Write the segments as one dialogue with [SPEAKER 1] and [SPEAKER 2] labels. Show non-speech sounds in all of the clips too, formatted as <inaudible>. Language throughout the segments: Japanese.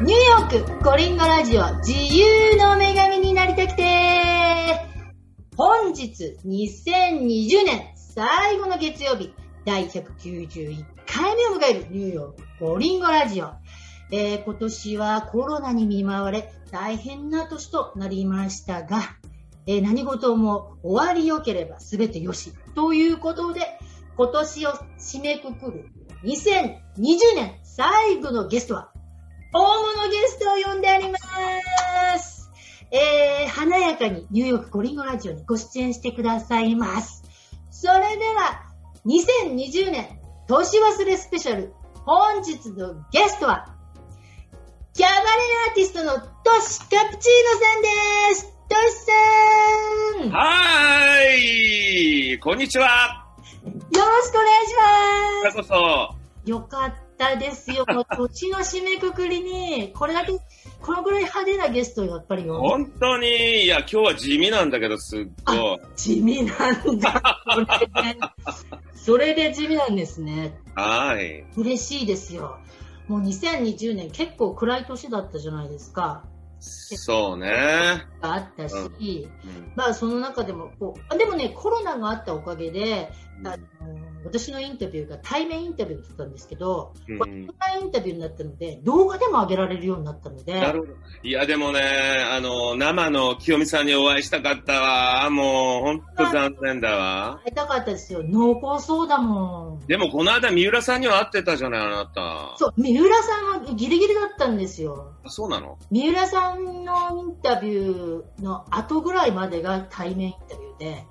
[SPEAKER 1] ニューヨークコリンゴラジオ自由の女神になりたくて本日2020年最後の月曜日第191回目を迎えるニューヨークコリンゴラジオ。えー、今年はコロナに見舞われ大変な年となりましたが、えー、何事も終わりよければ全てよし。ということで、今年を締めくくる2020年最後のゲストは、大物ゲストを呼んであります。えー、華やかにニューヨークコリンゴラジオにご出演してくださいます。それでは、2020年年忘れスペシャル本日のゲストは、キャバレーアーティストのトシカプチーノさんです。トシ
[SPEAKER 2] さんはーいこんにちは
[SPEAKER 1] よろしくお願いしま
[SPEAKER 2] すこそ。
[SPEAKER 1] よかったですよ。<laughs> 年の締めくくりに、これだけ、このぐらい派手なゲストやっぱりよ。
[SPEAKER 2] 本当に、いや、今日は地味なんだけど、すっごい。
[SPEAKER 1] 地味なんだ。それで、<laughs> それで地味なんですね。
[SPEAKER 2] はい。
[SPEAKER 1] 嬉しいですよ。もう2020年結構暗い年だったじゃないですか。
[SPEAKER 2] そうね。
[SPEAKER 1] があったし、うんうん、まあその中でもこう、でもね、コロナがあったおかげで、あの私のインタビューが対面インタビューだったんですけど、うん、オンラインインタビューになったので、動画でも上げられるようになったので。
[SPEAKER 2] なるほど。いや、でもね、あの、生の清美さんにお会いしたかったわ。もう、本当残念だわ。
[SPEAKER 1] 会いたかったですよ。濃厚そうだも
[SPEAKER 2] ん。でも、この間、三浦さんには会ってたじゃない、あなた。
[SPEAKER 1] そう、三浦さんはギリギリだったんですよ。
[SPEAKER 2] あ、そうなの？
[SPEAKER 1] 三浦さんのインタビューの後ぐらいまでが対面インタビューで。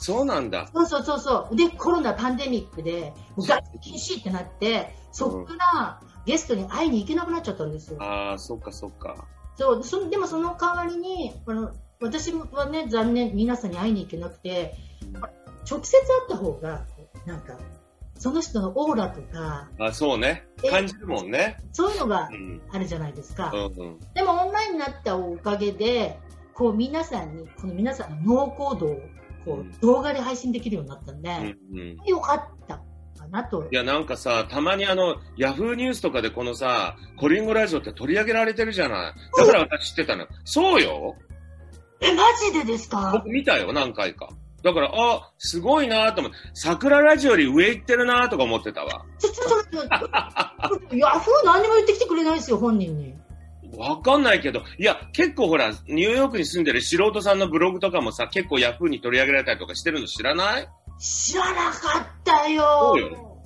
[SPEAKER 2] そうなんだ。
[SPEAKER 1] そうそうそうそう。で、コロナパンデミックで、もう外出禁止ってなって、そこからゲストに会いに行けなくなっちゃったんですよ。
[SPEAKER 2] ああ、そっかそっか。
[SPEAKER 1] そうそでもその代わりにあの私はね残念皆さんに会いに行けなくて、直接会った方がなんかその人のオーラとか
[SPEAKER 2] あそうね感じるもんね
[SPEAKER 1] そういうのがあるじゃないですか、うんうん、でもオンラインになったおかげでこう皆さんにこの皆さんの濃厚度をこう、動画で配信できるようになったんで、うんうん、よかったかなと。
[SPEAKER 2] いや、なんかさ、たまにあの、ヤフーニュースとかでこのさ、コリンゴラジオって取り上げられてるじゃない。だから私知ってたの。そうよ。
[SPEAKER 1] え、マジでですか？
[SPEAKER 2] 僕見たよ、何回か。だから、あ、すごいなと思って、桜ラジオより上行ってるなとか思ってたわ。ちょ、ちょ、ちょ、
[SPEAKER 1] ヤフー何にも言ってきてくれないですよ、本人に。
[SPEAKER 2] わかんないけど、いや、結構ほら、ニューヨークに住んでる素人さんのブログとかもさ、結構ヤフーに取り上げられたりとかしてるの知らない？
[SPEAKER 1] 知らなかったよ。そうよ。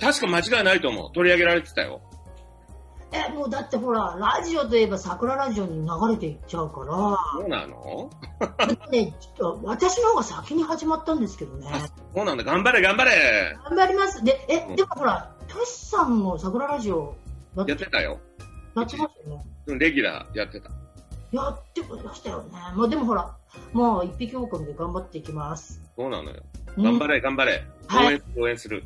[SPEAKER 2] 確か間違いないと思う。取り上げられてたよ。
[SPEAKER 1] え、もうだってほら、ラジオといえば桜ラジオに流れていっちゃうから。
[SPEAKER 2] そうなの？
[SPEAKER 1] ね、ちょっと私の方が先に始まったんですけどね。
[SPEAKER 2] そうなんだ。頑張れ、頑張れ。
[SPEAKER 1] 頑張ります。で、え、うん、でもほら、トシさんも桜ラジオ
[SPEAKER 2] やってたよ。
[SPEAKER 1] やってましたよね。
[SPEAKER 2] レギュラーやってた。
[SPEAKER 1] やってましたよね。まあでもほら、もう一匹狼で頑張っていきます。
[SPEAKER 2] そうなのよ。頑張れ、頑張れ。応援、応援する。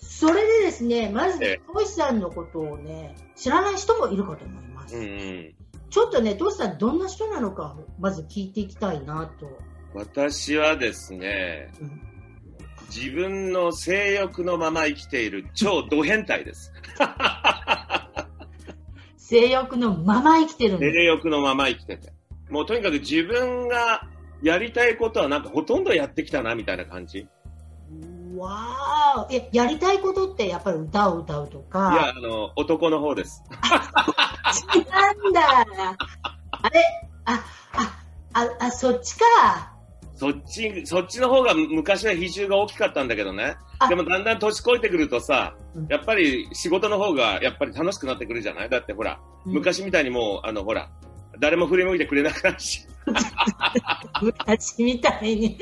[SPEAKER 1] それでですね、まず、ね、トシさんのことをね、知らない人もいるかと思います。うんうん、ちょっとね、トシさんどんな人なのか、まず聞いていきたいなと。
[SPEAKER 2] 私はですね、うん、自分の性欲のまま生きている超ド変態です。<laughs>
[SPEAKER 1] 性欲のまま生きてるん
[SPEAKER 2] 性欲のまま生きてて。もうとにかく自分がやりたいことはなんかほとんどやってきたなみたいな感じ。
[SPEAKER 1] わーえ、やりたいことってやっぱり歌を歌うとか？
[SPEAKER 2] いや、あの、男の方です。<laughs>
[SPEAKER 1] 違うんだ。あれ？あ、あ、あ、あ、そっちか。
[SPEAKER 2] そっち、そっちの方が昔は比重が大きかったんだけどね。でもだんだん年越えてくるとさ、やっぱり仕事の方がやっぱり楽しくなってくるじゃない？だってほら、うん、昔みたいにもう、あのほら、誰も振り向いてくれなくなるし。<laughs>
[SPEAKER 1] 昔みたいに。い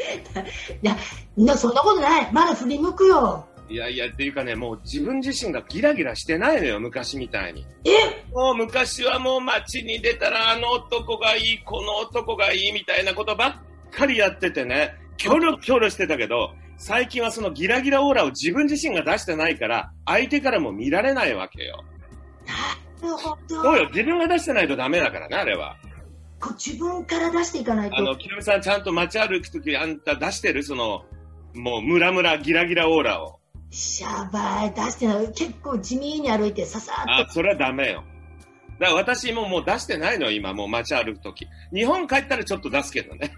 [SPEAKER 1] や、みんなそんなことない。まだ振り向くよ。
[SPEAKER 2] いやいや、っていうかね、もう自分自身がギラギラしてないのよ、昔みたいに。
[SPEAKER 1] え？
[SPEAKER 2] もう昔はもう街に出たら、あの男がいい、この男がいいみたいなことばっかりやっててね、キョロキョロしてたけど、最近はそのギラギラオーラを自分自身が出してないから、相手からも見られないわけよ。
[SPEAKER 1] なるほど。
[SPEAKER 2] そうよ、自分が出してないとダメだからね、あれは。
[SPEAKER 1] こう自分から出していかないと。
[SPEAKER 2] あの、きのみさんちゃんと街歩くとき、あんた出してる？その、もうムラムラギラギラオーラを。
[SPEAKER 1] しゃばい、出してない。結構地味に歩いてささっと。
[SPEAKER 2] あ、それはダメよ。だから私ももう出してないのよ、今、もう街歩くとき。日本帰ったらちょっと出すけどね。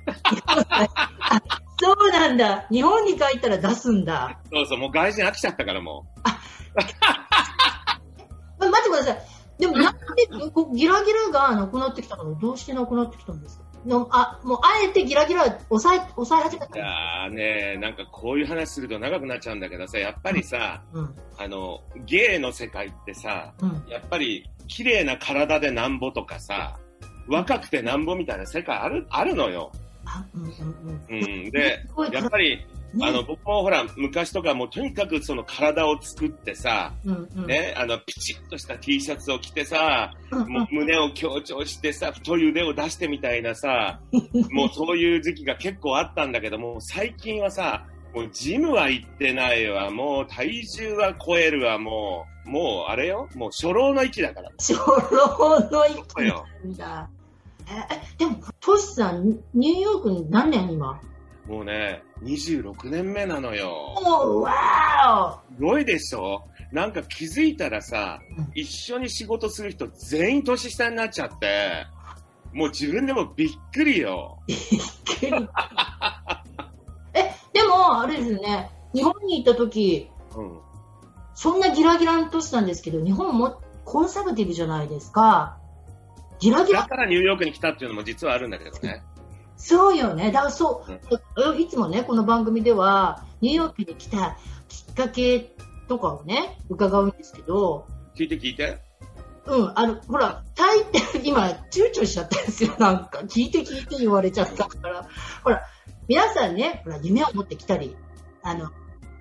[SPEAKER 1] そうなんだ。日本に帰ったら出すんだ。
[SPEAKER 2] そうそう、もう外人飽きちゃったからも <laughs>
[SPEAKER 1] ま待ってください。でもなんでギラギラがなくなってきたの？どうしてなくなってきたんですか？のあもうあえてギラギラ抑え抑え始めた
[SPEAKER 2] う。いやーねなんかこういう話すると長くなっちゃうんだけどさ、やっぱりさ、
[SPEAKER 1] うん
[SPEAKER 2] あの、ゲイの世界ってさ、
[SPEAKER 1] うん
[SPEAKER 2] やっぱり綺麗な体でなんぼとかさ、若くてなんぼみたいな世界ある、あるのよ。
[SPEAKER 1] あうんうんうん
[SPEAKER 2] うん。で、やっぱり、
[SPEAKER 1] ね
[SPEAKER 2] あの、僕もほら、昔とかもうとにかくその体を作ってさ、
[SPEAKER 1] うんうん
[SPEAKER 2] ね、あの、ピチッとした T シャツを着てさ、
[SPEAKER 1] うんうん
[SPEAKER 2] もう胸を強調してさ、太い腕を出してみたいなさ、<laughs> もうそういう時期が結構あったんだけども、最近はさ、もうジムは行ってないわ、もう体重は超えるわ、もう、もうあれよ、もう初老の域だから。
[SPEAKER 1] 初老の域。なんだ。え、えでも、トシさん、ニューヨークに何年今？
[SPEAKER 2] もうね、26年目なのよ。
[SPEAKER 1] おー、わ
[SPEAKER 2] すごいでしょ？なんか気づいたらさ
[SPEAKER 1] うん、
[SPEAKER 2] 一緒に仕事する人全員年下になっちゃって、もう自分でもびっくりよ。
[SPEAKER 1] ーえ、でも、あれですよね、日本に行った時、
[SPEAKER 2] うん。
[SPEAKER 1] そんなギラギラとしたんですけど、日本もコンサバティブじゃないですか。ギラギラ、
[SPEAKER 2] だからニューヨークに来たっていうのも実はあるんだけどね。
[SPEAKER 1] そうよね。だからそう、いつもね、この番組では、ニューヨークに来たきっかけとかをね、伺うんですけど、
[SPEAKER 2] 聞いて聞いて。
[SPEAKER 1] うん、あの、ほら、大抵、今、躊躇しちゃったんですよ、なんか。聞いて聞いて言われちゃったから。ほら、皆さんね、ほら、夢を持ってきたり、あの、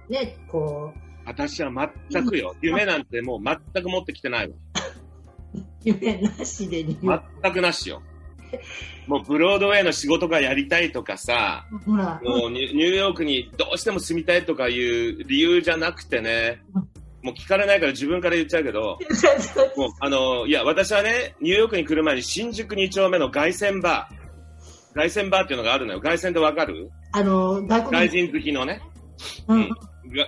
[SPEAKER 1] ね、こう、
[SPEAKER 2] 私は全くよ。夢なんてもう全く持ってきてないわ。<laughs>
[SPEAKER 1] 夢なしで
[SPEAKER 2] 全くなしよ。もうブロードウェイの仕事がやりたいとかさ、
[SPEAKER 1] ク、ほら、
[SPEAKER 2] もうニュニューヨークにどうしても住みたいとかいう理由じゃなくてね、もう聞かれないから自分から言っちゃうけど、<laughs> もうあの、いや、私はね、ニューヨークに来る前に新宿2丁目の凱旋バー、凱旋バーっていうのがあるのよ。凱旋ってわかる？
[SPEAKER 1] あの、外国
[SPEAKER 2] 外人好きのね、
[SPEAKER 1] うん、
[SPEAKER 2] が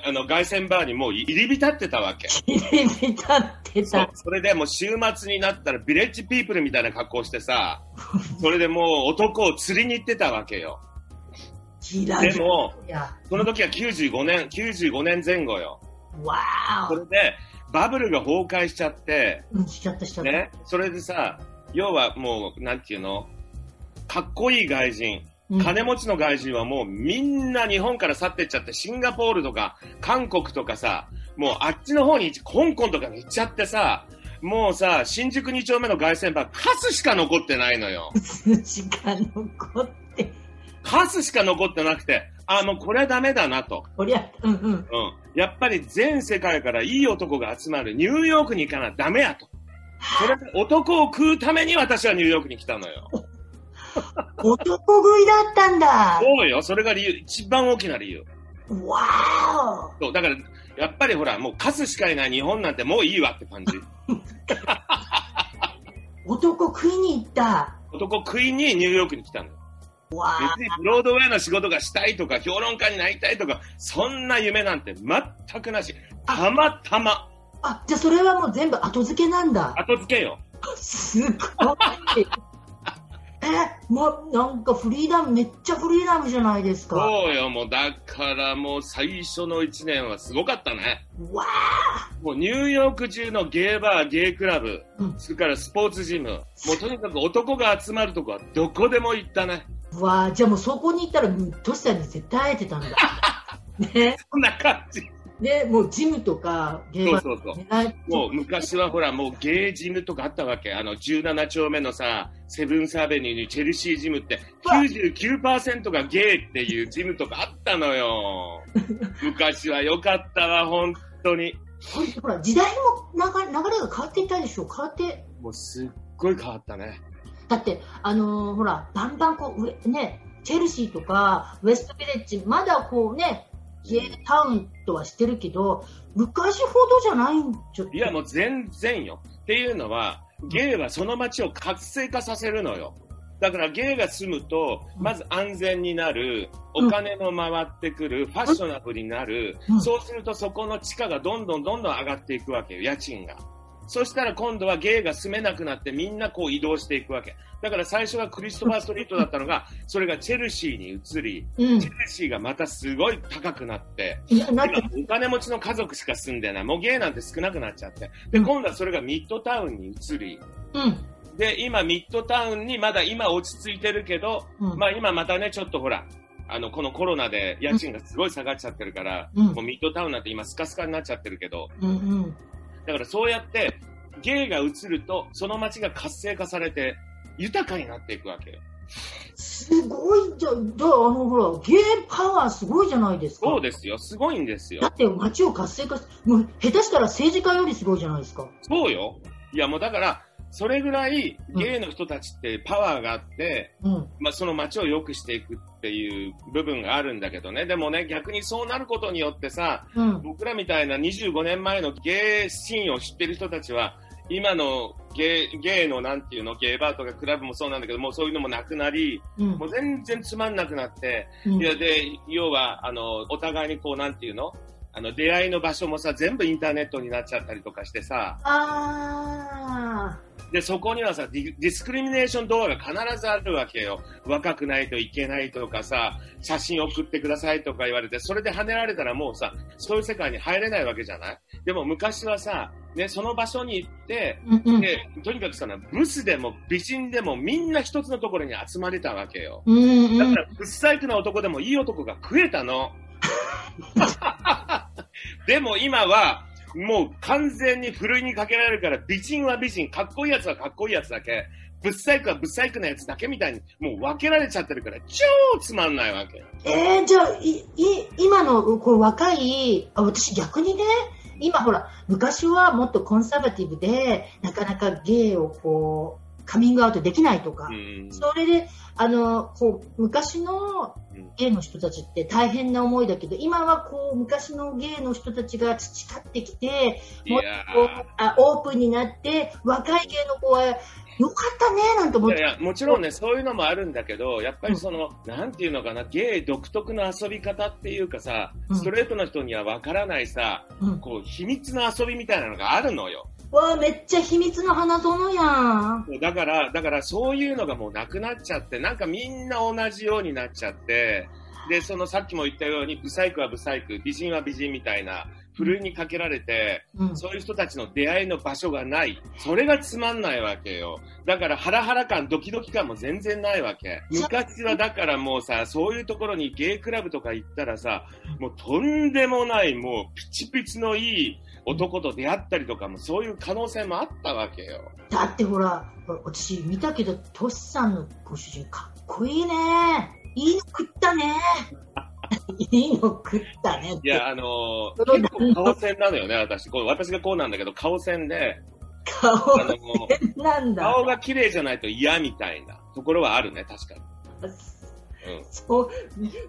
[SPEAKER 2] あの凱旋バーにもう入り浸ってたわけ。
[SPEAKER 1] 入り浸ってた。
[SPEAKER 2] それでもう週末になったらビレッジピープルみたいな格好してさ、<laughs> それでもう男を釣りに行ってたわけよ。でも、その時は95年、95年前後よ。
[SPEAKER 1] わー
[SPEAKER 2] それで、バブルが崩壊しちゃって、
[SPEAKER 1] お。うん、しちゃったしちゃった。
[SPEAKER 2] ね、それでさ、要はもう、なんていうの？かっこいい外人、
[SPEAKER 1] うん
[SPEAKER 2] 金持ちの外人はもうみんな日本から去ってっちゃって、シンガポールとか韓国とかさ、もうあっちの方に、香港とかに行っちゃってさ、もうさ、新宿2丁目の凱旋バー、カスしか残ってないのよ。
[SPEAKER 1] 時間残って、
[SPEAKER 2] カスしか残ってなくて、あ、もうこれはダメだなと。
[SPEAKER 1] こりゃ、うんうん。
[SPEAKER 2] うん。やっぱり全世界からいい男が集まるニューヨークに行かなダメやと。それで男を食うために私はニューヨークに来たのよ。
[SPEAKER 1] 男食いだったんだ。
[SPEAKER 2] そうよ。それが理由、一番大きな理由。
[SPEAKER 1] わー
[SPEAKER 2] そう。だから、やっぱりほら、もうカスしかいない日本なんてもういいわって感じ。
[SPEAKER 1] お <laughs> 男食いに行った。
[SPEAKER 2] 男食いにニューヨークに来たの別にブロードウェイの仕事がしたいとか、評論家になりたいとか、そんな夢なんて全くなし。たまたま、
[SPEAKER 1] ーあ、じゃあそれはもう全部後付けなんだ。
[SPEAKER 2] 後付けよ。<laughs>
[SPEAKER 1] すごい。え、ま、なんかフリーダム、めっちゃフリーダムじゃないですか。
[SPEAKER 2] そうよ。もうだからもう最初の1年はすごかったね。
[SPEAKER 1] わ
[SPEAKER 2] もうニューヨーク中のゲーバー、ゲークラブ、
[SPEAKER 1] うん
[SPEAKER 2] それからスポーツジム、もうとにかく男が集まるとこはどこでも行ったね。
[SPEAKER 1] ーわーじゃあもうそこに行ったら、うんトシさんに絶対会えてたんだ。<laughs> ね。
[SPEAKER 2] そんな感じ。
[SPEAKER 1] で、もうジムとか、ゲー
[SPEAKER 2] そうそうそう。
[SPEAKER 1] ね
[SPEAKER 2] もう昔はほら、もうゲージムとかあったわけ。あの、17丁目のさ、セブンスアベニューにチェルシージムって、99%がゲーっていうジムとかあったのよ。<laughs> 昔は良かったわ、本当に。
[SPEAKER 1] ほら、時代も流れが変わっていったでしょ。変わって、
[SPEAKER 2] もうすっごい変わったね。
[SPEAKER 1] だって、あのーほら、バンバンこう、上ね、チェルシーとか、ウェストビレッジ、まだこうね、ゲータウンとはしてるけど、昔ほどじゃないんじゃ、
[SPEAKER 2] いや、もう全然よ。っていうのは、ゲイはその街を活性化させるのよ。だからゲイが住むと、まず安全になる、お金も回ってくる、ファッショナブルになる、
[SPEAKER 1] うん
[SPEAKER 2] そうするとそこの地価がどんどんどんどん上がっていくわけよ、家賃が。そしたら今度はゲイが住めなくなってみんなこう移動していくわけ。だから最初はクリストファーストリートだったのが、<laughs> それがチェルシーに移り、
[SPEAKER 1] うん
[SPEAKER 2] チ。ェルシーがまたすごい高くなって、
[SPEAKER 1] いや、なって、
[SPEAKER 2] 今お金持ちの家族しか住んでない。もうゲイなんて少なくなっちゃって。で、
[SPEAKER 1] うん
[SPEAKER 2] 今度はそれがミッドタウンに移り、
[SPEAKER 1] うん。
[SPEAKER 2] で、今ミッドタウンにまだ今落ち着いてるけど、
[SPEAKER 1] うん
[SPEAKER 2] まあ今またね、ちょっとほら、あの、このコロナで家賃がすごい下がっちゃってるから、
[SPEAKER 1] うん
[SPEAKER 2] もうミッドタウンなんて今スカスカになっちゃってるけど、
[SPEAKER 1] うんうん。
[SPEAKER 2] だからそうやって、ゲイが移ると、その街が活性化されて、豊かになっていくわけよ。
[SPEAKER 1] すごいじゃ、じゃあ、あの、ほら、ゲーパワーすごいじゃないですか。
[SPEAKER 2] そうですよ。すごいんですよ
[SPEAKER 1] だ。って街を活性化し、もう下手したら政治家よりすごいじゃないですか。
[SPEAKER 2] そうよ。いやもうだから、それぐらいゲイの人たちってパワーがあって、
[SPEAKER 1] うん。
[SPEAKER 2] まあその街を良くしていくっていう部分があるんだけどね。でもね、逆にそうなることによってさ、
[SPEAKER 1] うん。
[SPEAKER 2] 僕らみたいな25年前のゲイシーンを知ってる人たちは、今のゲイゲイのなんていうの、ゲイバーとかクラブもそうなんだけど、もうそういうのもなくなり、
[SPEAKER 1] うん
[SPEAKER 2] もう全然つまんなくなって、
[SPEAKER 1] うん
[SPEAKER 2] いや、で、要は、あの、お互いにこう、なんていうのあの、出会いの場所もさ、全部インターネットになっちゃったりとかしてさ、
[SPEAKER 1] あ
[SPEAKER 2] で、そこにはさ、ディディスクリミネーション動画が必ずあるわけよ。若くないといけないとかさ、写真送ってくださいとか言われて、それで跳ねられたらもうさ、そういう世界に入れないわけじゃない？でも昔はさ、ね、その場所に行って。で、とにかくさ、ブスでも美人でもみんな一つのところに集まれたわけよ。だから、不細工な男でもいい男が食えたの。<laughs> でも今は、もう完全にふるいにかけられるから、美人は美人、かっこいいやつはかっこいいやつだけ、ぶっ細工はぶっ細工なやつだけみたいに、もう分けられちゃってるから、超つまんないわけ。
[SPEAKER 1] えー、じゃあ、い、い、今の、こう、若い、あ私逆にね、今ほら、昔はもっとコンサバティブで、なかなかゲイをこう、カミングアウトできないとか、
[SPEAKER 2] うん。
[SPEAKER 1] それで、あの、こう、昔の
[SPEAKER 2] うん。
[SPEAKER 1] ゲイの人たちって大変な思いだけど、今はこう、昔のゲイの人たちが培ってきて、もっとあオープンになって、若いゲイの子は、よかったね、なんて思って。
[SPEAKER 2] ーいやもちろんね、そういうのもあるんだけど、やっぱりその、なんていうのかな、ゲイ独特の遊び方っていうかさ、
[SPEAKER 1] うん
[SPEAKER 2] ストレートの人には分からないさ、
[SPEAKER 1] うん。
[SPEAKER 2] こう、秘密の遊びみたいなのがあるのよ。
[SPEAKER 1] わあ、めっちゃ秘密の花園やん。
[SPEAKER 2] だから、だからそういうのがもうなくなっちゃって、なんかみんな同じようになっちゃって、で、そのさっきも言ったように、ブサイクはブサイク、美人は美人みたいな、ふるいにかけられて、
[SPEAKER 1] うん。
[SPEAKER 2] そういう人たちの出会いの場所がない。それがつまんないわけよ。だからハラハラ感、ドキドキ感も全然ないわけ。昔はだからもうさ、そういうところにゲイクラブとか行ったらさ、もうとんでもない、もうピチピチのいい男と出会ったりとかも、そういう可能性もあったわけよ。
[SPEAKER 1] だってほら、私見たけど、トシさんのご主人かっこいいね。いいの食ったね。いいの食ったねって。
[SPEAKER 2] いや、あのー、結構顔線なのよね、私。こう私がこうなんだけど、顔線で、
[SPEAKER 1] 顔なんだ。
[SPEAKER 2] 顔が綺麗じゃないと嫌みたいなところはあるね、確かに。うん。
[SPEAKER 1] そう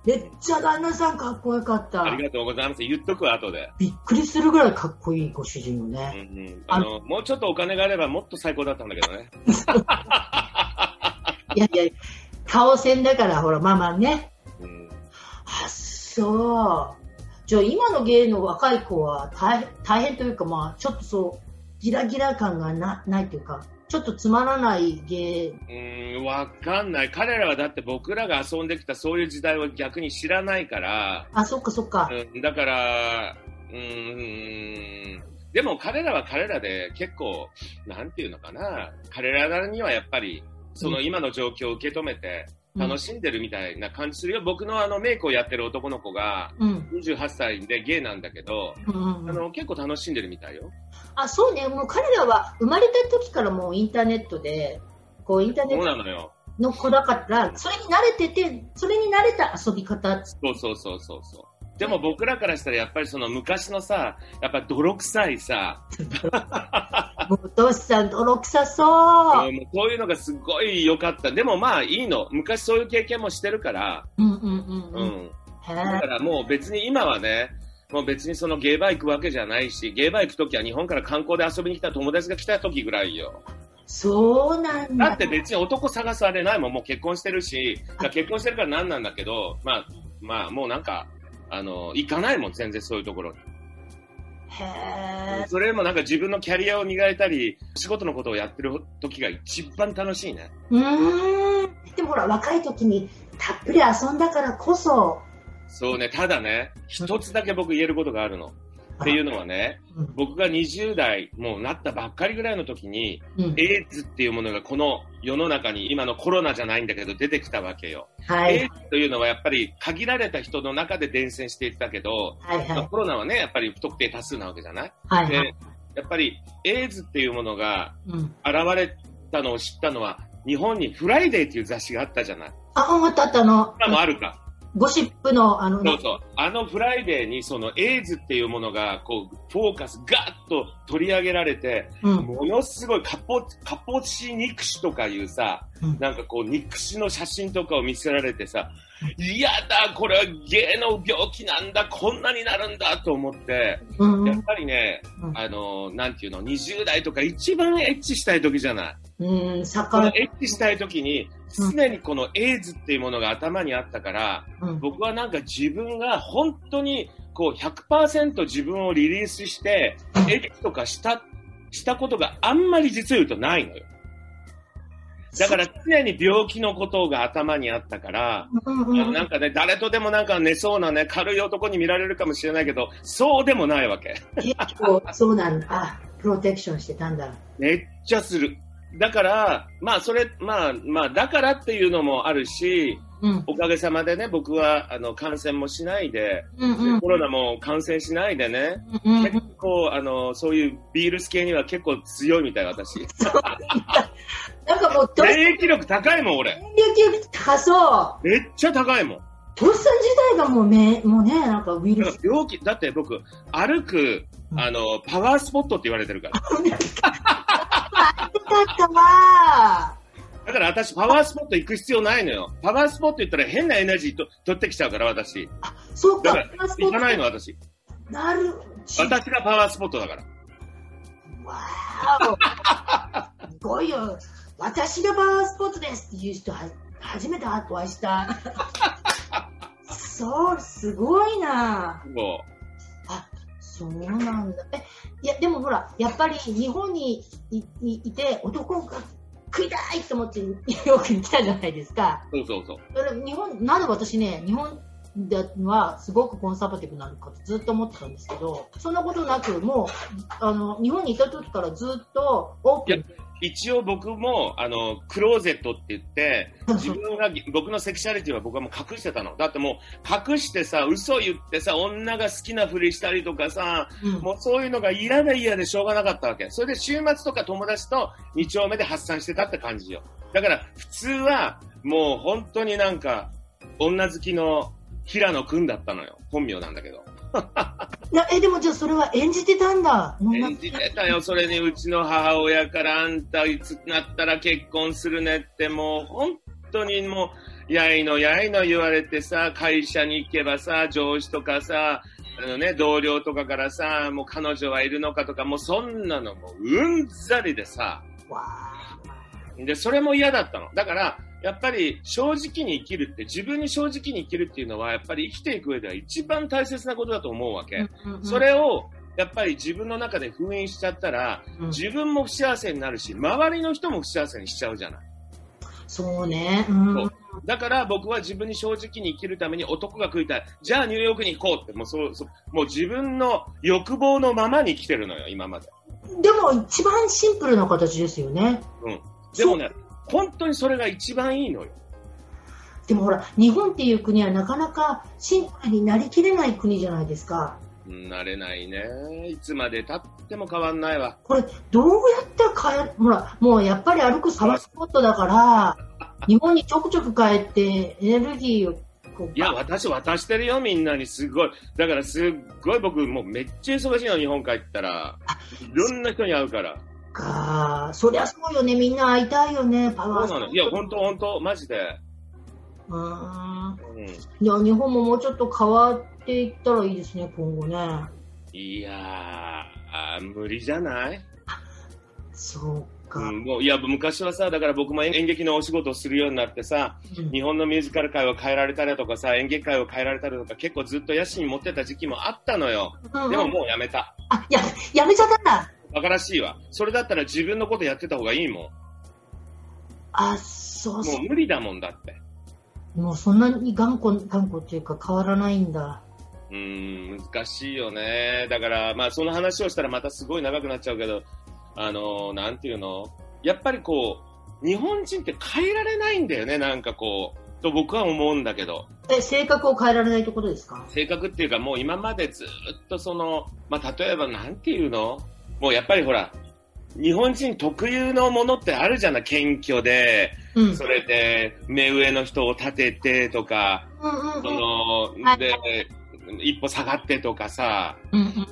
[SPEAKER 1] めっちゃ旦那さんかっこよかった
[SPEAKER 2] あ。りがとうございます。言っとくわ、後で。
[SPEAKER 1] びっくりするぐらいかっこいいご主人よ
[SPEAKER 2] うん
[SPEAKER 1] ね。
[SPEAKER 2] うん。あの、もうちょっとお金があればもっと最高だったんだけどね。<laughs>
[SPEAKER 1] いやいや、顔線だから、ほら、ママね。
[SPEAKER 2] うん。
[SPEAKER 1] あ、そう。じゃあ今の芸の若い子は大変大変というか、まあ、ちょっとそう、ギラギラ感がなないというか、ちょっとつまらない芸。
[SPEAKER 2] うーん、わかんない。彼らはだって僕らが遊んできたそういう時代を逆に知らないから、
[SPEAKER 1] あ、そっかそっか。
[SPEAKER 2] うん、だから、うーん、でも彼らは彼らで結構、なんていうのかな、彼らなりにはやっぱり、その今の状況を受け止めて楽しんでるみたいな感じするよ。僕のあのメイクをやってる男の子が
[SPEAKER 1] うん。
[SPEAKER 2] 28歳でゲイなんだけど、
[SPEAKER 1] うんうんうん、
[SPEAKER 2] あの結構楽しんでるみたいよ。
[SPEAKER 1] あ、そうね。もう彼らは生まれた時からもうインターネットで、こうインターネット。
[SPEAKER 2] の
[SPEAKER 1] 子だから、それに慣れてて、それに慣れた遊び方。
[SPEAKER 2] そうそうそうそうそう。でも僕らからしたらやっぱりその昔のさ、やっぱ泥臭いさ、<laughs>
[SPEAKER 1] もう、トシさん、泥臭そう。
[SPEAKER 2] うんもうこういうのがすごい良かった。でもまあいいの。昔そういう経験もしてるから、
[SPEAKER 1] うんうんうん
[SPEAKER 2] う
[SPEAKER 1] うん。
[SPEAKER 2] ん。
[SPEAKER 1] へ
[SPEAKER 2] だからもう別に今はね、もう別にそのゲーバー行くわけじゃないし、ゲーバー行くときは日本から観光で遊びに来た友達が来たときぐらいよ。
[SPEAKER 1] そうなんだ。
[SPEAKER 2] だって別に男探すあれないもん、もう結婚してるし、結婚してるから何なんだけど、まあ、まあもうなんか、あの、行かないもん、全然そういうところに。
[SPEAKER 1] へえ。
[SPEAKER 2] それもなんか自分のキャリアを磨いたり、仕事のことをやってる時が一番楽しいね。
[SPEAKER 1] うーん。でもほら、若い時にたっぷり遊んだからこそ、
[SPEAKER 2] そうね、ただね、一つだけ僕言えることがあるの。っていうのはね、
[SPEAKER 1] うん
[SPEAKER 2] 僕が20代、もうなったばっかりぐらいの時に、
[SPEAKER 1] うん
[SPEAKER 2] エイズっていうものがこの世の中に、今のコロナじゃないんだけど出てきたわけよ。
[SPEAKER 1] はい。
[SPEAKER 2] エイズというのはやっぱり限られた人の中で伝染していったけど、
[SPEAKER 1] はいはい。
[SPEAKER 2] コロナはね、やっぱり不特定多数なわけじゃない？で
[SPEAKER 1] はいはい。
[SPEAKER 2] やっぱりエイズっていうものが
[SPEAKER 1] うん。
[SPEAKER 2] 現れたのを知ったのは、日本にフライデーっていう雑誌があったじゃない？
[SPEAKER 1] あ、あったあったあの、
[SPEAKER 2] 今もあるか。
[SPEAKER 1] ゴシップの、あの、
[SPEAKER 2] そうそう。あのフライデーにそのエイズっていうものが、こう、フォーカスガッと取り上げられて、
[SPEAKER 1] うん。
[SPEAKER 2] ものすごいカポ、カポジ肉腫とかいうさ、
[SPEAKER 1] うん
[SPEAKER 2] なんかこう肉腫の写真とかを見せられてさ、嫌だ、これはゲイの病気なんだ、こんなになるんだと思って、
[SPEAKER 1] うん。
[SPEAKER 2] やっぱりね、
[SPEAKER 1] うん
[SPEAKER 2] あの、なんていうの、20代とか一番エッチしたい時じゃない。
[SPEAKER 1] うん、
[SPEAKER 2] この。エッチしたい時に、常にこのエイズっていうものが頭にあったから、
[SPEAKER 1] うん。
[SPEAKER 2] 僕はなんか自分が本当にこう100%自分をリリースして、エッチとかした、したことがあんまり実を言うとないのよ。だから常に病気のことが頭にあったから、なんかね、誰とでもなんか寝そうなね、軽い男に見られるかもしれないけど、そうでもないわけ。
[SPEAKER 1] 結構、そうなんだ。あ、プロテクションしてたんだ。
[SPEAKER 2] めっちゃする。だから、まあそれ、まあまあだからっていうのもあるし、
[SPEAKER 1] うん。
[SPEAKER 2] おかげさまでね、僕はあの感染もしないで、
[SPEAKER 1] うんうん
[SPEAKER 2] コロナも感染しないでね、
[SPEAKER 1] うんうん
[SPEAKER 2] 結構あの、そういうビールス系には結構強いみたい、私。<laughs>
[SPEAKER 1] なんかもう、と
[SPEAKER 2] 免疫力高いもん、俺。
[SPEAKER 1] 電力高そう。
[SPEAKER 2] めっちゃ高いもん。
[SPEAKER 1] トッさん自体がもうめ、もうね、なんかウイルス。
[SPEAKER 2] 病気、だって僕、歩く、あの、パワースポットって言われてるから。
[SPEAKER 1] だ
[SPEAKER 2] から私、パワースポット行く必要ないのよ。パワースポット行ったら変なエナジーと取ってきちゃうから、私。
[SPEAKER 1] そうか
[SPEAKER 2] だか行かないの、私。
[SPEAKER 1] なる。
[SPEAKER 2] 私がパワースポットだから。
[SPEAKER 1] わーお。すごいよ。私がパワースポットですっていう人は、初めてお会いした。そう、すごいな。
[SPEAKER 2] も
[SPEAKER 1] そうなんだ。え、いや、でもほら、やっぱり日本にいいいて、男が食いたいと思ってニューヨークに来たじゃないですか。
[SPEAKER 2] う、そうそうそう。
[SPEAKER 1] 日本、なんで私ね、日本ではすごくコンサバティブなのかとずっと思ってたんですけど、そんなことなく、もう、あの、日本にいた時からずっとオープン。
[SPEAKER 2] 一応僕も、あの、クローゼットって言って、自分が、<laughs> 僕のセクシャリティは僕はもう隠してたの。だってもう、隠してさ、嘘言ってさ、女が好きなふりしたりとかさ、
[SPEAKER 1] うん
[SPEAKER 2] もうそういうのが嫌で嫌でしょうがなかったわけ。それで週末とか友達と2丁目で発散してたって感じよ。だから普通はもう本当になんか女好きの平野くんだったのよ。本名なんだけど。<laughs>
[SPEAKER 1] なえ、でもじゃあそれは演じてたんだ。
[SPEAKER 2] 演じてたよ。それにうちの母親からあんたいつなったら結婚するねってもう本当にもうやいのやいの言われてさ、会社に行けばさ、上司とかさ、あのね、同僚とかからさ、もう彼女はいるのかとか、もうそんなのもううんざりでさ、
[SPEAKER 1] わ
[SPEAKER 2] で、それも嫌だったの。だから、やっぱり正直に生きるって、自分に正直に生きるっていうのは、やっぱり生きていく上では一番大切なことだと思うわけ。それを、やっぱり自分の中で封印しちゃったら、
[SPEAKER 1] うん
[SPEAKER 2] 自分も不幸せになるし、周りの人も不幸せにしちゃうじゃない。
[SPEAKER 1] そうね。うん
[SPEAKER 2] そうだから僕は自分に正直に生きるために男が食いたい。じゃあニューヨークに行こうって、もうそう、そうもう自分の欲望のままに来てるのよ、今まで。
[SPEAKER 1] でも一番シンプルな形ですよね。
[SPEAKER 2] うん。でもね、本当にそれが一番いいのよ。
[SPEAKER 1] でもほら、日本っていう国はなかなかシンプルになりきれない国じゃないですか。
[SPEAKER 2] うんなれないね。いつまで経っても変わんないわ。
[SPEAKER 1] これ、どうやって帰る、ほら、もうやっぱり歩くサワスポットだから、日本にちょくちょく帰ってエネルギーを
[SPEAKER 2] いや、私渡してるよ、みんなに。すごい。だからすっごい僕、もうめっちゃ忙しいの、日本帰ったら。いろんな人に会うから。
[SPEAKER 1] か、そりゃそうよね、みんな会いたいよね、パワー。
[SPEAKER 2] そうなの。いや、本当本当マジで。
[SPEAKER 1] うーん。
[SPEAKER 2] うん。
[SPEAKER 1] いや、日本ももうちょっと変わっていったらいいですね、今後ね。
[SPEAKER 2] いやー、あー無理じゃない？
[SPEAKER 1] そうか。
[SPEAKER 2] うん、もういや昔はさだから僕も演劇のお仕事をするようになってさ
[SPEAKER 1] うん
[SPEAKER 2] 日本のミュージカル界を変えられたりとかさ演劇界を変えられたりとか結構ずっと野心持ってた時期もあったのよ
[SPEAKER 1] うん
[SPEAKER 2] でももうやめた
[SPEAKER 1] あ、や、やめちゃったんだ。
[SPEAKER 2] バカらしいわ。それだったら自分のことやってた方がいいもん。
[SPEAKER 1] あ、そう
[SPEAKER 2] も
[SPEAKER 1] そう。
[SPEAKER 2] 無理だもんだって。
[SPEAKER 1] う。もうそんなに頑固、頑固っていうか変わらないんだ。
[SPEAKER 2] うーん難しいよね。だからまあその話をしたらまたすごい長くなっちゃうけどあのなんていうの？やっぱりこう日本人って変えられないんだよねなんかこう。と僕は思うんだけど。
[SPEAKER 1] え、性格を変えられないってことですか？
[SPEAKER 2] 性格っていうかもう今までずっとその、まあ、例えばなんていうの？もうやっぱりほら、日本人特有のものってあるじゃない謙虚で、
[SPEAKER 1] うん。
[SPEAKER 2] それで目上の人を立ててとか。その、
[SPEAKER 1] はい
[SPEAKER 2] で、一歩下がってとかさ、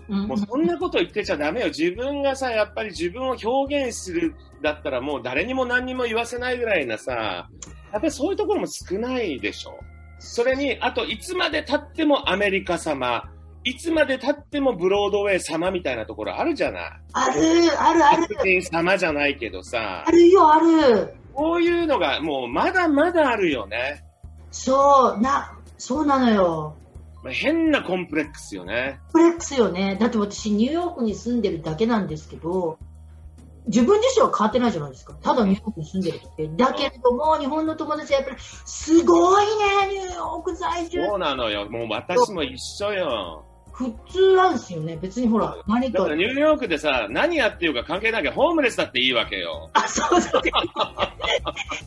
[SPEAKER 2] もうそんなこと言ってちゃダメよ。自分がさ、やっぱり自分を表現するだったらもう誰にも何にも言わせないぐらいなさ、やっぱりそういうところも少ないでしょ。それに、あといつまで経ってもアメリカ様、いつまで経ってもブロードウェイ様みたいなところあるじゃない？
[SPEAKER 1] ある、ある、ある。
[SPEAKER 2] 白人様じゃないけどさ
[SPEAKER 1] あ、るよ、ある。
[SPEAKER 2] こういうのがもうまだまだあるよね。
[SPEAKER 1] そう、な、そうなのよ。
[SPEAKER 2] まあ変なコンプレックスよね。
[SPEAKER 1] コンプレックスよね。だって私、ニューヨークに住んでるだけなんですけど、自分自身は変わってないじゃないですか。ただニューヨークに住んでるだけ。だけれども、日本の友達はやっぱり、すごいね、ニューヨーク在住。
[SPEAKER 2] そうなのよ。もう私も一緒よ。
[SPEAKER 1] 普通なんですよね。別にほら、何か
[SPEAKER 2] だから。ニューヨークでさ、何やってようか関係なきゃホームレスだっていいわけよ。
[SPEAKER 1] あ、そうそう。<laughs> 下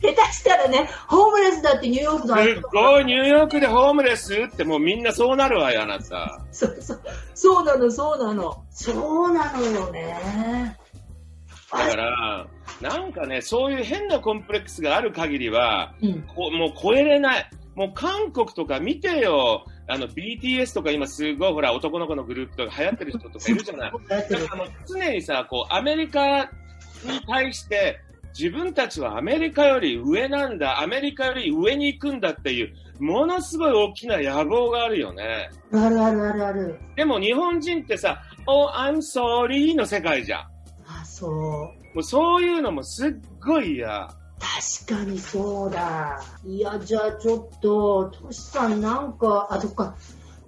[SPEAKER 1] 手したらね、ホームレスだってニューヨークだ
[SPEAKER 2] すっごいニューヨークでホームレスってもうみんなそうなるわよ、あなた。
[SPEAKER 1] そうそう。そうなの、そうなの。そうなのよね。
[SPEAKER 2] だから、なんかね、そういう変なコンプレックスがある限りは、
[SPEAKER 1] うん。
[SPEAKER 2] こもう超えれない。もう韓国とか見てよ。あの BTS とか今すごいほら男の子のグループとか流行ってる人とかいるじゃない。<laughs> だからもう常にさ、こうアメリカに対して自分たちはアメリカより上なんだ、アメリカより上に行くんだっていう、ものすごい大きな野望があるよね。
[SPEAKER 1] あるあるあるある。
[SPEAKER 2] でも日本人ってさ、Oh, I'm sorry の世界じゃん。
[SPEAKER 1] あ、そう。
[SPEAKER 2] もうそういうのもすっごい嫌。
[SPEAKER 1] 確かにそうだ。いや、じゃあちょっと、トシさんなんか、あ、そっか。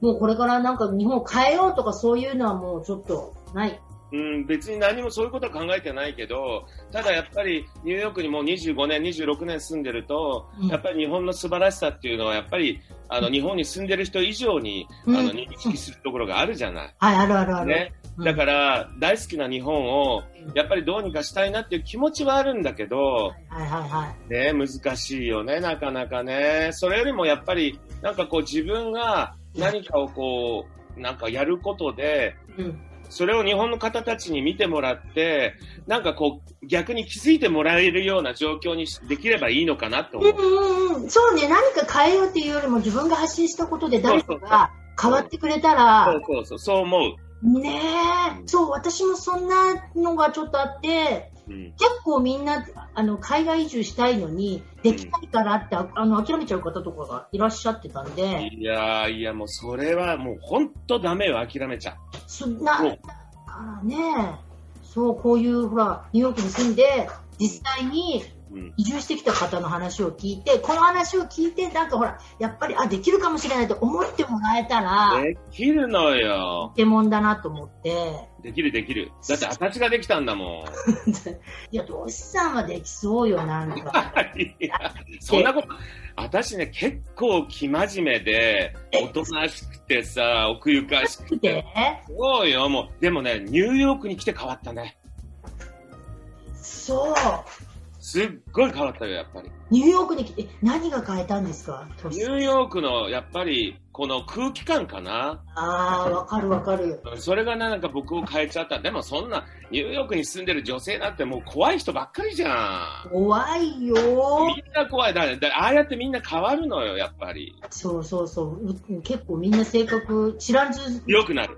[SPEAKER 1] もうこれからなんか日本を変えようとかそういうのはもうちょっとない。
[SPEAKER 2] うん、別に何もそういうことは考えてないけど、ただやっぱりニューヨークにもう25年、26年住んでると、
[SPEAKER 1] うん
[SPEAKER 2] やっぱり日本の素晴らしさっていうのは、やっぱりあの日本に住んでる人以上に、
[SPEAKER 1] うん
[SPEAKER 2] あの認識するところがあるじゃない。
[SPEAKER 1] はい、あるあるある。
[SPEAKER 2] ね、
[SPEAKER 1] うん
[SPEAKER 2] だから大好きな日本をやっぱりどうにかしたいなっていう気持ちはあるんだけど、
[SPEAKER 1] はいはいはい。
[SPEAKER 2] ね、難しいよね、なかなかね。それよりもやっぱり、なんかこう自分が何かをこう、なんかやることで、
[SPEAKER 1] うん。
[SPEAKER 2] それを日本の方たちに見てもらって、なんかこう、逆に気づいてもらえるような状況にできればいいのかなって思う。
[SPEAKER 1] うんうんうん。そうね、何か変えようっていうよりも自分が発信したことで誰かが変わってくれた
[SPEAKER 2] そ
[SPEAKER 1] ら
[SPEAKER 2] う、そうそう、そう思う。
[SPEAKER 1] ねえ、そう、私もそんなのがちょっとあって、
[SPEAKER 2] うん。
[SPEAKER 1] 結構みんな、あの、海外移住したいのに、できないからって、ああの、諦めちゃう方とかがいらっしゃってたんで、
[SPEAKER 2] いやーいや、もうそれはもう本当ダメよ、諦めちゃう。
[SPEAKER 1] そんな、だからね、そう、こういう、ほら、ニューヨークに住んで、実際に
[SPEAKER 2] うん。
[SPEAKER 1] 移住してきた方の話を聞いて、この話を聞いて、なんかほら、やっぱり、あ、できるかもしれないと思ってもらえたら、
[SPEAKER 2] できるのよ。
[SPEAKER 1] ポケモンだなと思って、
[SPEAKER 2] できるできる。だって形ができたんだもん。<laughs>
[SPEAKER 1] いや、どうしさんはできそうよ、なんか。<laughs>
[SPEAKER 2] そんなこと、私ね、結構生真面目で、おとなしくてさ、奥ゆかしくて。
[SPEAKER 1] で、
[SPEAKER 2] そうよ、もう。でもね、ニューヨークに来て変わったね。
[SPEAKER 1] そう。
[SPEAKER 2] すっごい変わったよ、やっぱり。
[SPEAKER 1] ニューヨークに来て、何が変えたんですか？
[SPEAKER 2] ニューヨークの、やっぱり、この空気感かな。
[SPEAKER 1] ああ、わかるわかる。
[SPEAKER 2] それがねなんか僕を変えちゃった。でもそんな、ニューヨークに住んでる女性なんてもう怖い人ばっかりじゃん。
[SPEAKER 1] 怖いよ
[SPEAKER 2] みんな怖い。だだああやってみんな変わるのよ、やっぱり。
[SPEAKER 1] そうそうそう。う結構みんな性格、知らんず、
[SPEAKER 2] 強くなる。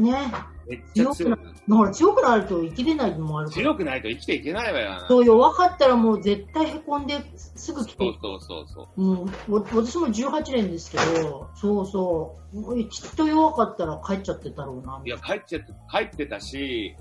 [SPEAKER 1] ね。
[SPEAKER 2] めっちゃ強くなる。
[SPEAKER 1] ほら、強くなると生きれないのもあるから。
[SPEAKER 2] 強くないと生きていけないわよ。
[SPEAKER 1] そう、弱かったらもう絶対へこんですぐ来て
[SPEAKER 2] そうそうそうそう。
[SPEAKER 1] うん、わ私も18年ですけど、そうそう、もうきっと弱かったら帰っちゃってたろうな。
[SPEAKER 2] いや、帰っちゃって、帰ってたし、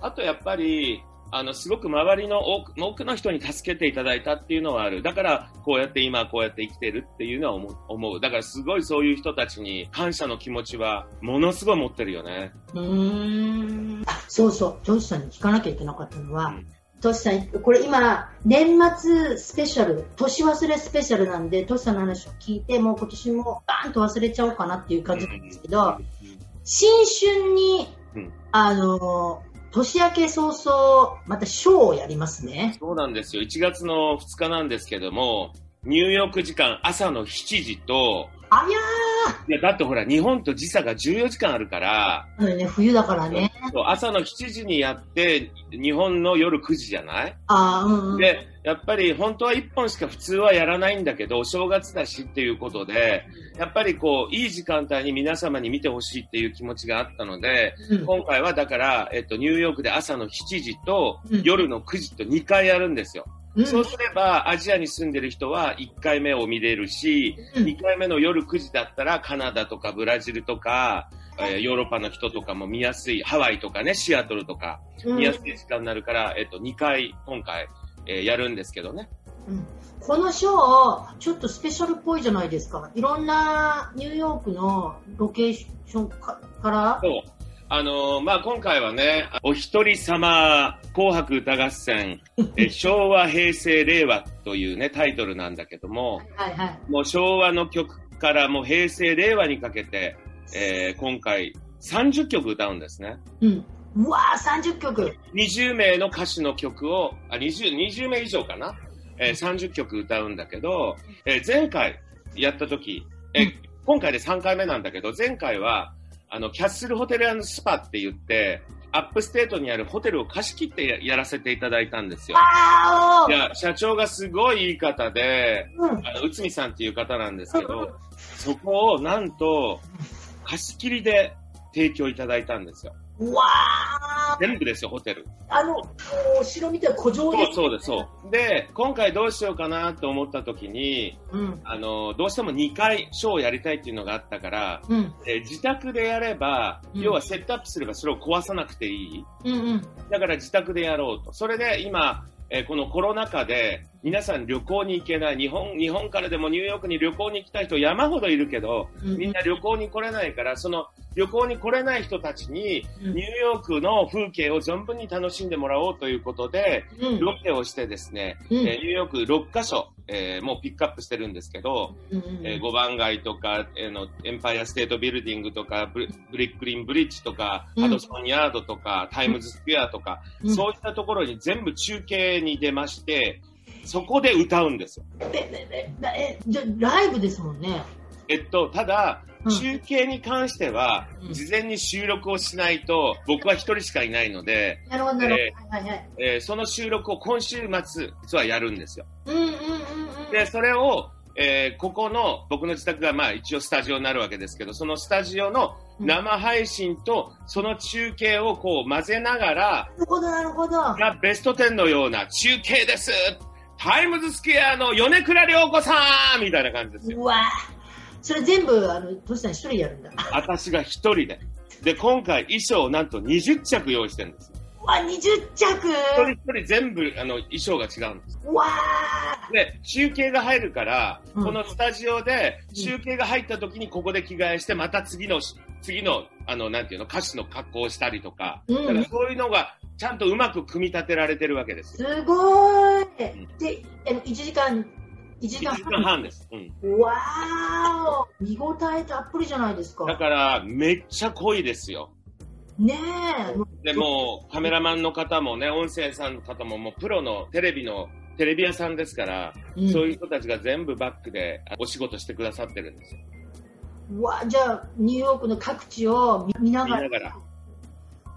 [SPEAKER 2] あとやっぱり、あの、すごく周りの多く多くの人に助けていただいたっていうのはある。だから、こうやって今こうやって生きてるっていうのは思う。だからすごいそういう人たちに感謝の気持ちはものすごい持ってるよね。
[SPEAKER 1] うーん。あ、そうそう。トシさんに聞かなきゃいけなかったのは、
[SPEAKER 2] うん
[SPEAKER 1] トシさん、これ今、年末スペシャル、年忘れスペシャルなんで、トシさんの話を聞いて、もう今年もバーンと忘れちゃおうかなっていう感じなんですけど、新春に、
[SPEAKER 2] うん
[SPEAKER 1] あの、年明け早々、またショーをやりますね。
[SPEAKER 2] そうなんですよ。1月の2日なんですけども、入浴時間朝の7時と、
[SPEAKER 1] ありゃ
[SPEAKER 2] いや、だってほら、日本と時差が14時間あるから、
[SPEAKER 1] ね、冬だからね。
[SPEAKER 2] そう朝の7時にやって、日本の夜9時じゃない？
[SPEAKER 1] あーうんうん。
[SPEAKER 2] で、やっぱり本当は1本しか普通はやらないんだけど、お正月だしっていうことで、やっぱりこう、いい時間帯に皆様に見てほしいっていう気持ちがあったので、
[SPEAKER 1] うん
[SPEAKER 2] 今回はだから、えっと、ニューヨークで朝の7時と
[SPEAKER 1] うん
[SPEAKER 2] 夜の9時と2回やるんですよ。
[SPEAKER 1] うん
[SPEAKER 2] そうすれば、アジアに住んでる人は1回目を見れるし、
[SPEAKER 1] うん
[SPEAKER 2] 2回目の夜9時だったらカナダとかブラジルとか、えーヨーロッパの人とかも見やすい、ハワイとかね、シアトルとか
[SPEAKER 1] うん
[SPEAKER 2] 見やすい時間になるから、えっと、2回今回、えーやるんですけどね。
[SPEAKER 1] うんこのショー、ちょっとスペシャルっぽいじゃないですか。いろんなニューヨークのロケーションかから、
[SPEAKER 2] そう。あのーまあ、今回はね、お一人様紅白歌合戦、<laughs> えー昭和、平成、令和というね、タイトルなんだけども、
[SPEAKER 1] はいはい。
[SPEAKER 2] もう昭和の曲からもう平成、令和にかけて、えー今回30曲歌うんですね。
[SPEAKER 1] うん。うわー、30曲。
[SPEAKER 2] 20名の歌手の曲を、あ、20、20名以上かな、えー30曲歌うんだけど、えー前回やった時、えー
[SPEAKER 1] うん
[SPEAKER 2] 今回で3回目なんだけど、前回は、あの、キャッスルホテルスパって言って、 upstate にあるホテルを貸し切ってややらせていただいたんですよ。いや、社長がすごいいい方で、
[SPEAKER 1] おうん。
[SPEAKER 2] あの、内海さんっていう方なんですけど、そこをなんと、貸し切りで提供いただいたんですよ。
[SPEAKER 1] うわー
[SPEAKER 2] 全部ですよ、ホテル。
[SPEAKER 1] あの、お城見て古城
[SPEAKER 2] そう
[SPEAKER 1] です。
[SPEAKER 2] そうです、そう。で、今回どうしようかなと思った時に、
[SPEAKER 1] うん。
[SPEAKER 2] あの、どうしても2回ショーをやりたいっていうのがあったから、
[SPEAKER 1] うん。
[SPEAKER 2] えー自宅でやれば、
[SPEAKER 1] うん
[SPEAKER 2] 要はセットアップすればそれを壊さなくていい。
[SPEAKER 1] うんうん。
[SPEAKER 2] だから自宅でやろうと。それで今、えーこのコロナ禍で皆さん旅行に行けない。日本、日本からでもニューヨークに旅行に行きたい人山ほどいるけど、
[SPEAKER 1] うん
[SPEAKER 2] みんな旅行に来れないから、その旅行に来れない人たちに、
[SPEAKER 1] うん。
[SPEAKER 2] ニューヨークの風景を存分に楽しんでもらおうということで、
[SPEAKER 1] うん。
[SPEAKER 2] ロケをしてですね、
[SPEAKER 1] うん。
[SPEAKER 2] えーニューヨーク6カ所、えーもうピックアップしてるんですけど、えー、5番街とか、えーの、エンパイアステートビルディングとか、ブリブリックリンブリッジとか、
[SPEAKER 1] うん。
[SPEAKER 2] ハドソンヤードとか、タイムズスクエアとか、
[SPEAKER 1] うん。
[SPEAKER 2] そういったところに全部中継に出まして、そこで歌うんですよ。
[SPEAKER 1] え、え、え、え、じゃあライブですもんね。
[SPEAKER 2] えっと、ただ、
[SPEAKER 1] うん
[SPEAKER 2] 中継に関しては
[SPEAKER 1] う、ん
[SPEAKER 2] 事前に収録をしないと、僕は一人しかいないので、
[SPEAKER 1] なるほど、なる
[SPEAKER 2] え
[SPEAKER 1] ほど。はいはいはい。
[SPEAKER 2] えーその収録を今週末、実はやるんですよ。
[SPEAKER 1] うんうんうんうん。
[SPEAKER 2] で、それを、えーここの、僕の自宅が、まあ一応スタジオになるわけですけど、そのスタジオの生配信と、その中継をこう混ぜながら、
[SPEAKER 1] なるほど、なるほど。
[SPEAKER 2] がベスト10のような中継ですタイムズスクエアの米倉涼子さんみたいな感じですよ。
[SPEAKER 1] うわぁそれ全部、あの、トシさん一人でやるんだ。
[SPEAKER 2] 私が一人で。で、今回衣装をなんと20着用意してるんです。
[SPEAKER 1] うわ、20着
[SPEAKER 2] 一人一人全部あの衣装が違うんです。
[SPEAKER 1] うわ
[SPEAKER 2] で、中継が入るから、
[SPEAKER 1] うん
[SPEAKER 2] このスタジオで中継が入った時にここで着替えして、また次の、次の、あの、なんていうの、歌手の格好をしたりとか、
[SPEAKER 1] うん
[SPEAKER 2] だからそういうのがちゃんとうまく組み立てられてるわけです。
[SPEAKER 1] すごい
[SPEAKER 2] ん
[SPEAKER 1] で、あの1時間、1時間
[SPEAKER 2] 1時間半です。うん。
[SPEAKER 1] うわー見応えたっぷりじゃないですか。
[SPEAKER 2] だから、めっちゃ濃いですよ。
[SPEAKER 1] ねえ。
[SPEAKER 2] でもうカメラマンの方もね、音声さんの方ももうプロのテレビの、テレビ屋さんですから、
[SPEAKER 1] うん
[SPEAKER 2] そういう人たちが全部バックでお仕事してくださってるんですよ。
[SPEAKER 1] うわじゃあ、ニューヨークの各地を見見ながら。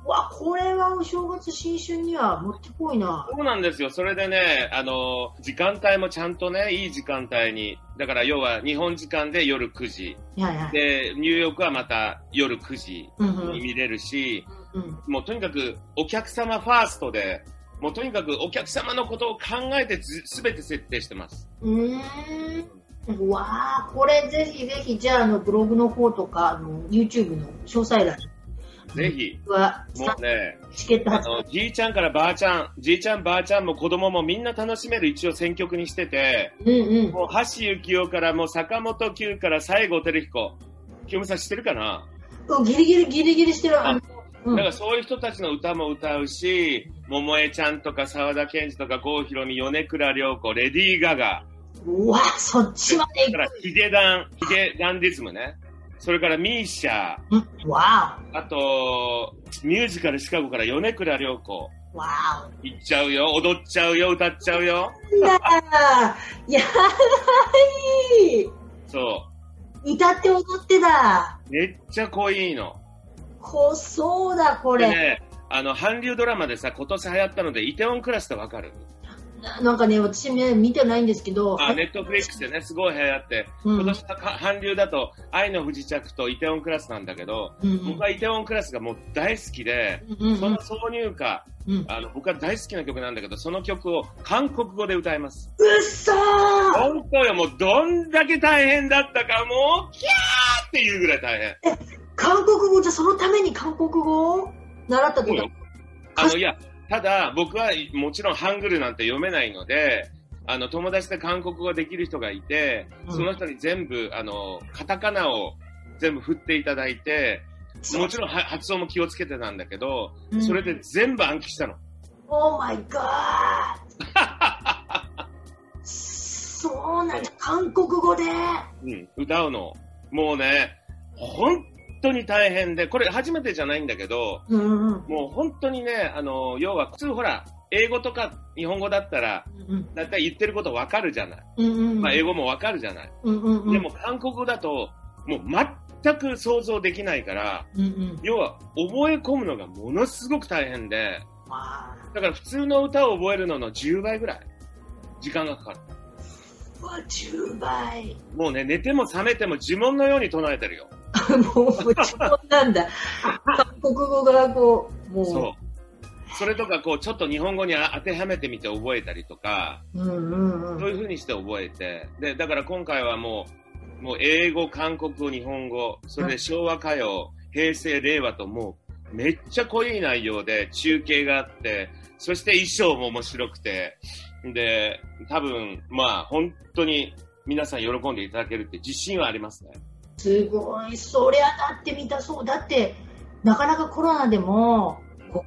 [SPEAKER 1] わこれはお正月新春にはもってこいな。
[SPEAKER 2] そうなんですよ。それでね、あの、時間帯もちゃんとね、いい時間帯に。だから要は日本時間で夜9時。
[SPEAKER 1] はいはい。
[SPEAKER 2] で、ニューヨークはまた夜9時に見れるし、
[SPEAKER 1] うん
[SPEAKER 2] もうとにかくお客様ファーストで、もうとにかくお客様のことを考えてずすべて設定してます。
[SPEAKER 1] うーん。うわあ、これぜひぜひ、じゃあ、あの、ブログの方とか、あの、YouTube の詳細欄に
[SPEAKER 2] ぜひ、
[SPEAKER 1] は、
[SPEAKER 2] もうね、
[SPEAKER 1] チケット
[SPEAKER 2] あ。の、じいちゃんからばあちゃん、じいちゃんばあちゃんも子供もみんな楽しめる一応選曲にしてて、
[SPEAKER 1] うんうん。
[SPEAKER 2] もう橋幸夫からもう坂本九から西郷輝彦。清美さん知ってるかな、
[SPEAKER 1] うんギリギリ、ギリギリしてる。
[SPEAKER 2] だからそういう人たちの歌も歌うし、桃江ちゃんとか沢田研二とか郷ひろみ、米倉涼子、レディー・ガガ。
[SPEAKER 1] うわ、そっちまで
[SPEAKER 2] だからヒゲダン、ヒゲダンディズムね。それからミーシャ。あと、ミュージカルシカゴから米倉涼子。
[SPEAKER 1] お。わ
[SPEAKER 2] 行っちゃうよ、踊っちゃうよ、歌っちゃうよ。
[SPEAKER 1] やばい
[SPEAKER 2] そ
[SPEAKER 1] 歌って踊ってだ。
[SPEAKER 2] う。めっちゃ濃いの。
[SPEAKER 1] こそうだ、これ。
[SPEAKER 2] でね、あの、韓流ドラマでさ、今年流行ったので、イテウォンクラスってわかる？
[SPEAKER 1] ななんかね、私ね、見てないんですけど。
[SPEAKER 2] あ、ネットフリックスでね、すごい流行って、
[SPEAKER 1] うん
[SPEAKER 2] 今年のか韓流だと、愛の不時着とイテウォンクラスなんだけど、
[SPEAKER 1] うんうん
[SPEAKER 2] 僕はイテウォンクラスがもう大好きで、
[SPEAKER 1] うんうん
[SPEAKER 2] その挿入歌、
[SPEAKER 1] うん。
[SPEAKER 2] あの、僕は大好きな曲なんだけど、その曲を韓国語で歌います。
[SPEAKER 1] うっそー
[SPEAKER 2] 本当よ、もうどんだけ大変だったか、もう、キャーっていうぐらい大変。
[SPEAKER 1] 韓国語じゃそのために韓国語を習ったってこと？
[SPEAKER 2] あの、いや、ただ、僕はもちろんハングルなんて読めないので、あの、友達で韓国語ができる人がいて、
[SPEAKER 1] うん
[SPEAKER 2] その人に全部、あの、カタカナを全部振っていただいて、もちろんは発音も気をつけてたんだけど、
[SPEAKER 1] うん
[SPEAKER 2] それで全部暗記したの。
[SPEAKER 1] オーマイガーそうなんだ、韓国語で。
[SPEAKER 2] うん、歌うの。もうね、本当に大変で、これ初めてじゃないんだけど、
[SPEAKER 1] うんうん。
[SPEAKER 2] もう本当にね、あの、要は普通ほら、英語とか日本語だったら、
[SPEAKER 1] うん
[SPEAKER 2] だいたい言ってることわかるじゃない。
[SPEAKER 1] うんうん。
[SPEAKER 2] まあ英語もわかるじゃない。
[SPEAKER 1] うんうんうん。
[SPEAKER 2] でも韓国語だと、もう全く想像できないから、
[SPEAKER 1] うんうん。
[SPEAKER 2] 要は覚え込むのがものすごく大変で、
[SPEAKER 1] わ
[SPEAKER 2] だから普通の歌を覚えるのの10倍ぐらい時間がかかる。
[SPEAKER 1] ーわ、10倍。
[SPEAKER 2] もうね、寝ても覚めても呪文のように唱えてるよ。
[SPEAKER 1] もう、自分なんだ。韓国語がこう、もう。
[SPEAKER 2] そう。それとか、こう、ちょっと日本語に当てはめてみて覚えたりとか、
[SPEAKER 1] うんうんうん。
[SPEAKER 2] そういう風にして覚えて、で、だから今回はもう、もう英語、韓国語、日本語、それで昭和歌謡、平成、令和ともう、めっちゃ濃い内容で中継があって、そして衣装も面白くて、で、多分、まあ、本当に皆さん喜んでいただけるって自信はありますね。
[SPEAKER 1] すごい。そりゃだって見たそう。だって、なかなかコロナでも、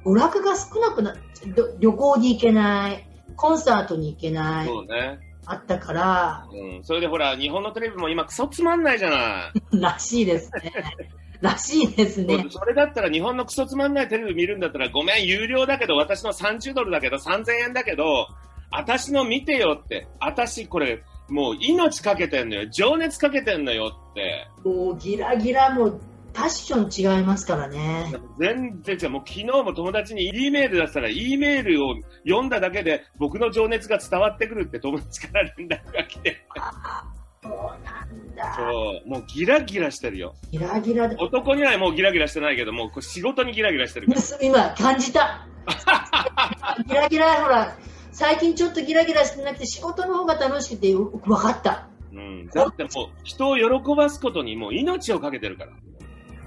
[SPEAKER 1] 娯楽が少なくなど旅行に行けない、コンサートに行けない、
[SPEAKER 2] そうね。
[SPEAKER 1] あったから、
[SPEAKER 2] うん。それでほら、日本のテレビも今クソつまんないじゃない。<laughs>
[SPEAKER 1] らしいですね。<laughs> らしいですね。
[SPEAKER 2] それだったら日本のクソつまんないテレビ見るんだったらごめん、有料だけど、私の30ドルだけど、3000円だけど、私の見てよって、私これ、もう命かけてんのよ、情熱かけてんのよって。
[SPEAKER 1] もうギラギラもパッション違いますからね。
[SPEAKER 2] 全然違う。もう昨日も友達に E メール出したら E メールを読んだだけで僕の情熱が伝わってくるって友達から連絡が来て。
[SPEAKER 1] あそうなんだ。
[SPEAKER 2] そう。もうギラギラしてるよ。
[SPEAKER 1] ギラギラで。
[SPEAKER 2] 男にはもうギラギラしてないけど、もう仕事にギラギラしてるから。
[SPEAKER 1] 今、感じた。<laughs> ギラギラ、ほら、最近ちょっとギラギラしてなくて仕事の方が楽しくて分かった。
[SPEAKER 2] うん。だってもう人を喜ばすことにもう命をかけてるから。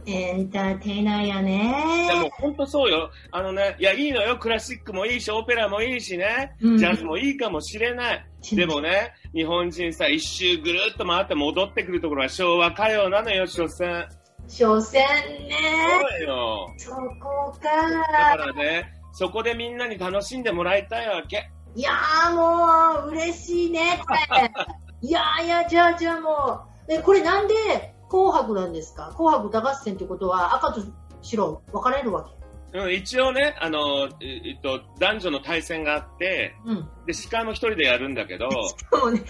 [SPEAKER 1] エンターテイナーや
[SPEAKER 2] でも
[SPEAKER 1] ね。
[SPEAKER 2] 本当そうよ。あのね、いや、いいのよ。クラシックもいいし、オペラもいいしね。
[SPEAKER 1] うん
[SPEAKER 2] ジャズもいいかもしれない。でもね、日本人さ、一周ぐるっと回って戻ってくるところは昭和歌謡なのよ、所詮。
[SPEAKER 1] 所詮ね。
[SPEAKER 2] そうよ。
[SPEAKER 1] そこ
[SPEAKER 2] だ
[SPEAKER 1] か。
[SPEAKER 2] からね、そこでみんなに楽しんでもらいたいわけ。
[SPEAKER 1] いやーもう、嬉しいね、これ。いやーいや、じゃあじゃあもう。え、これなんで紅白なんですか？紅白歌合戦ってことは赤と白分かれるわけ？
[SPEAKER 2] うん、一応ね、あの、ええっと、男女の対戦があって、
[SPEAKER 1] うん。
[SPEAKER 2] で、司会も一人でやるんだけど、<laughs>
[SPEAKER 1] そうね。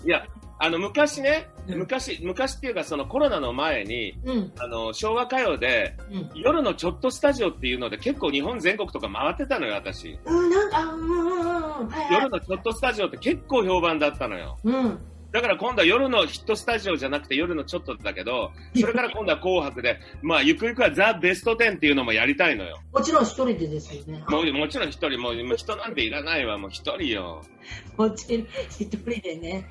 [SPEAKER 2] うん、いや、あの、昔ね、
[SPEAKER 1] うん
[SPEAKER 2] 昔、昔っていうかそのコロナの前に、
[SPEAKER 1] うん。
[SPEAKER 2] あの、昭和歌謡で、
[SPEAKER 1] うん。
[SPEAKER 2] 夜のちょっとスタジオっていうので結構日本全国とか回ってたのよ、私。
[SPEAKER 1] うん、なんか、うんうんうんうん。はいはい
[SPEAKER 2] 夜。のちょっとスタジオって結構評判だったのよ。
[SPEAKER 1] うん。
[SPEAKER 2] だから今度は夜のヒットスタジオじゃなくて夜のちょっとだけど、それから今度は紅白で、まあ、ゆくゆくはザ・ベスト10っていうのもやりたいのよ。
[SPEAKER 1] もちろん一人でですよね。
[SPEAKER 2] もうもちろん一人、もう人なんていらないわ、もう一人よ。
[SPEAKER 1] もちろん一人でね。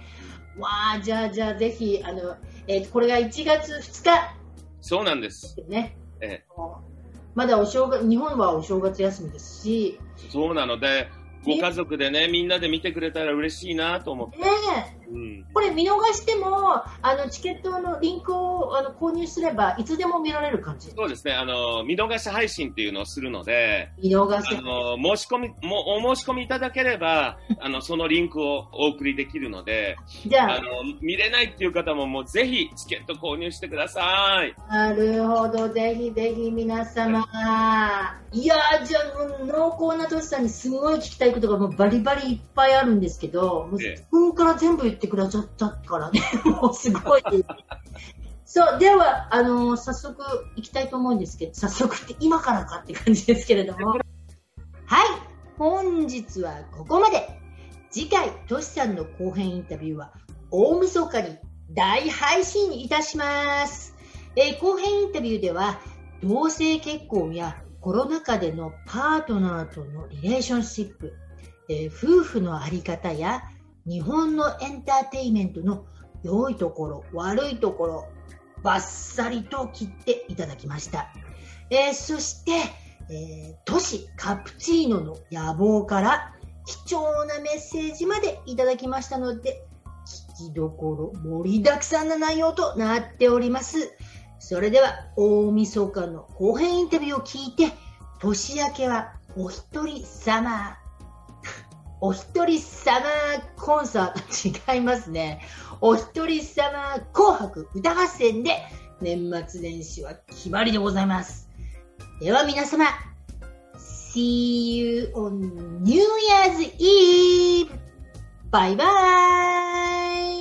[SPEAKER 1] わあ、じゃあじゃあぜひ、あの、えーこれが1月2日
[SPEAKER 2] そうなんです。
[SPEAKER 1] ね。
[SPEAKER 2] ええ
[SPEAKER 1] もまだお正月、日本はお正月休みですし、
[SPEAKER 2] そうなので、ご家族でね、みんなで見てくれたら嬉しいなと思って。
[SPEAKER 1] ねえ、
[SPEAKER 2] うん。
[SPEAKER 1] これ見逃しても、あの、チケットのリンクをあの購入すれば、いつでも見られる感じ。
[SPEAKER 2] そうですね、あの、見逃し配信っていうのをするので、
[SPEAKER 1] 見逃せ
[SPEAKER 2] あの、申し込み、もお申し込みいただければ、あの、そのリンクをお送りできるので、
[SPEAKER 1] じゃあ、
[SPEAKER 2] あの、見れないっていう方ももうぜひチケット購入してください。
[SPEAKER 1] なるほど、ぜひぜひ皆様。いやー、じゃあ、濃厚なトシさんにすごい聞きたいことがもうバリバリいっぱいあるんですけど、もう
[SPEAKER 2] ええ
[SPEAKER 1] 自分から全部言っててくださったからね、<laughs> もうすごい。そう、では、あのー早速行きたいと思うんですけど、早速って今からかって感じですけれども。はい、本日はここまで。次回、トシさんの後編インタビューは、大晦日に大配信いたします。えー後編インタビューでは、同性結婚やコロナ禍でのパートナーとのリレーションシップ、えー夫婦のあり方や日本のエンターテインメントの良いところ、悪いところ、バッサリと切っていただきました。えーそして、えー都市カプチーノの野望から貴重なメッセージまでいただきましたので、聞きどころ盛りだくさんな内容となっております。それでは、大晦日の後編インタビューを聞いて、年明けはお一人様。お一人様コンサート違いますね。お一人様紅白歌合戦で年末年始は決まりでございます。では皆様、See you on New Year's Eve! バイバーイ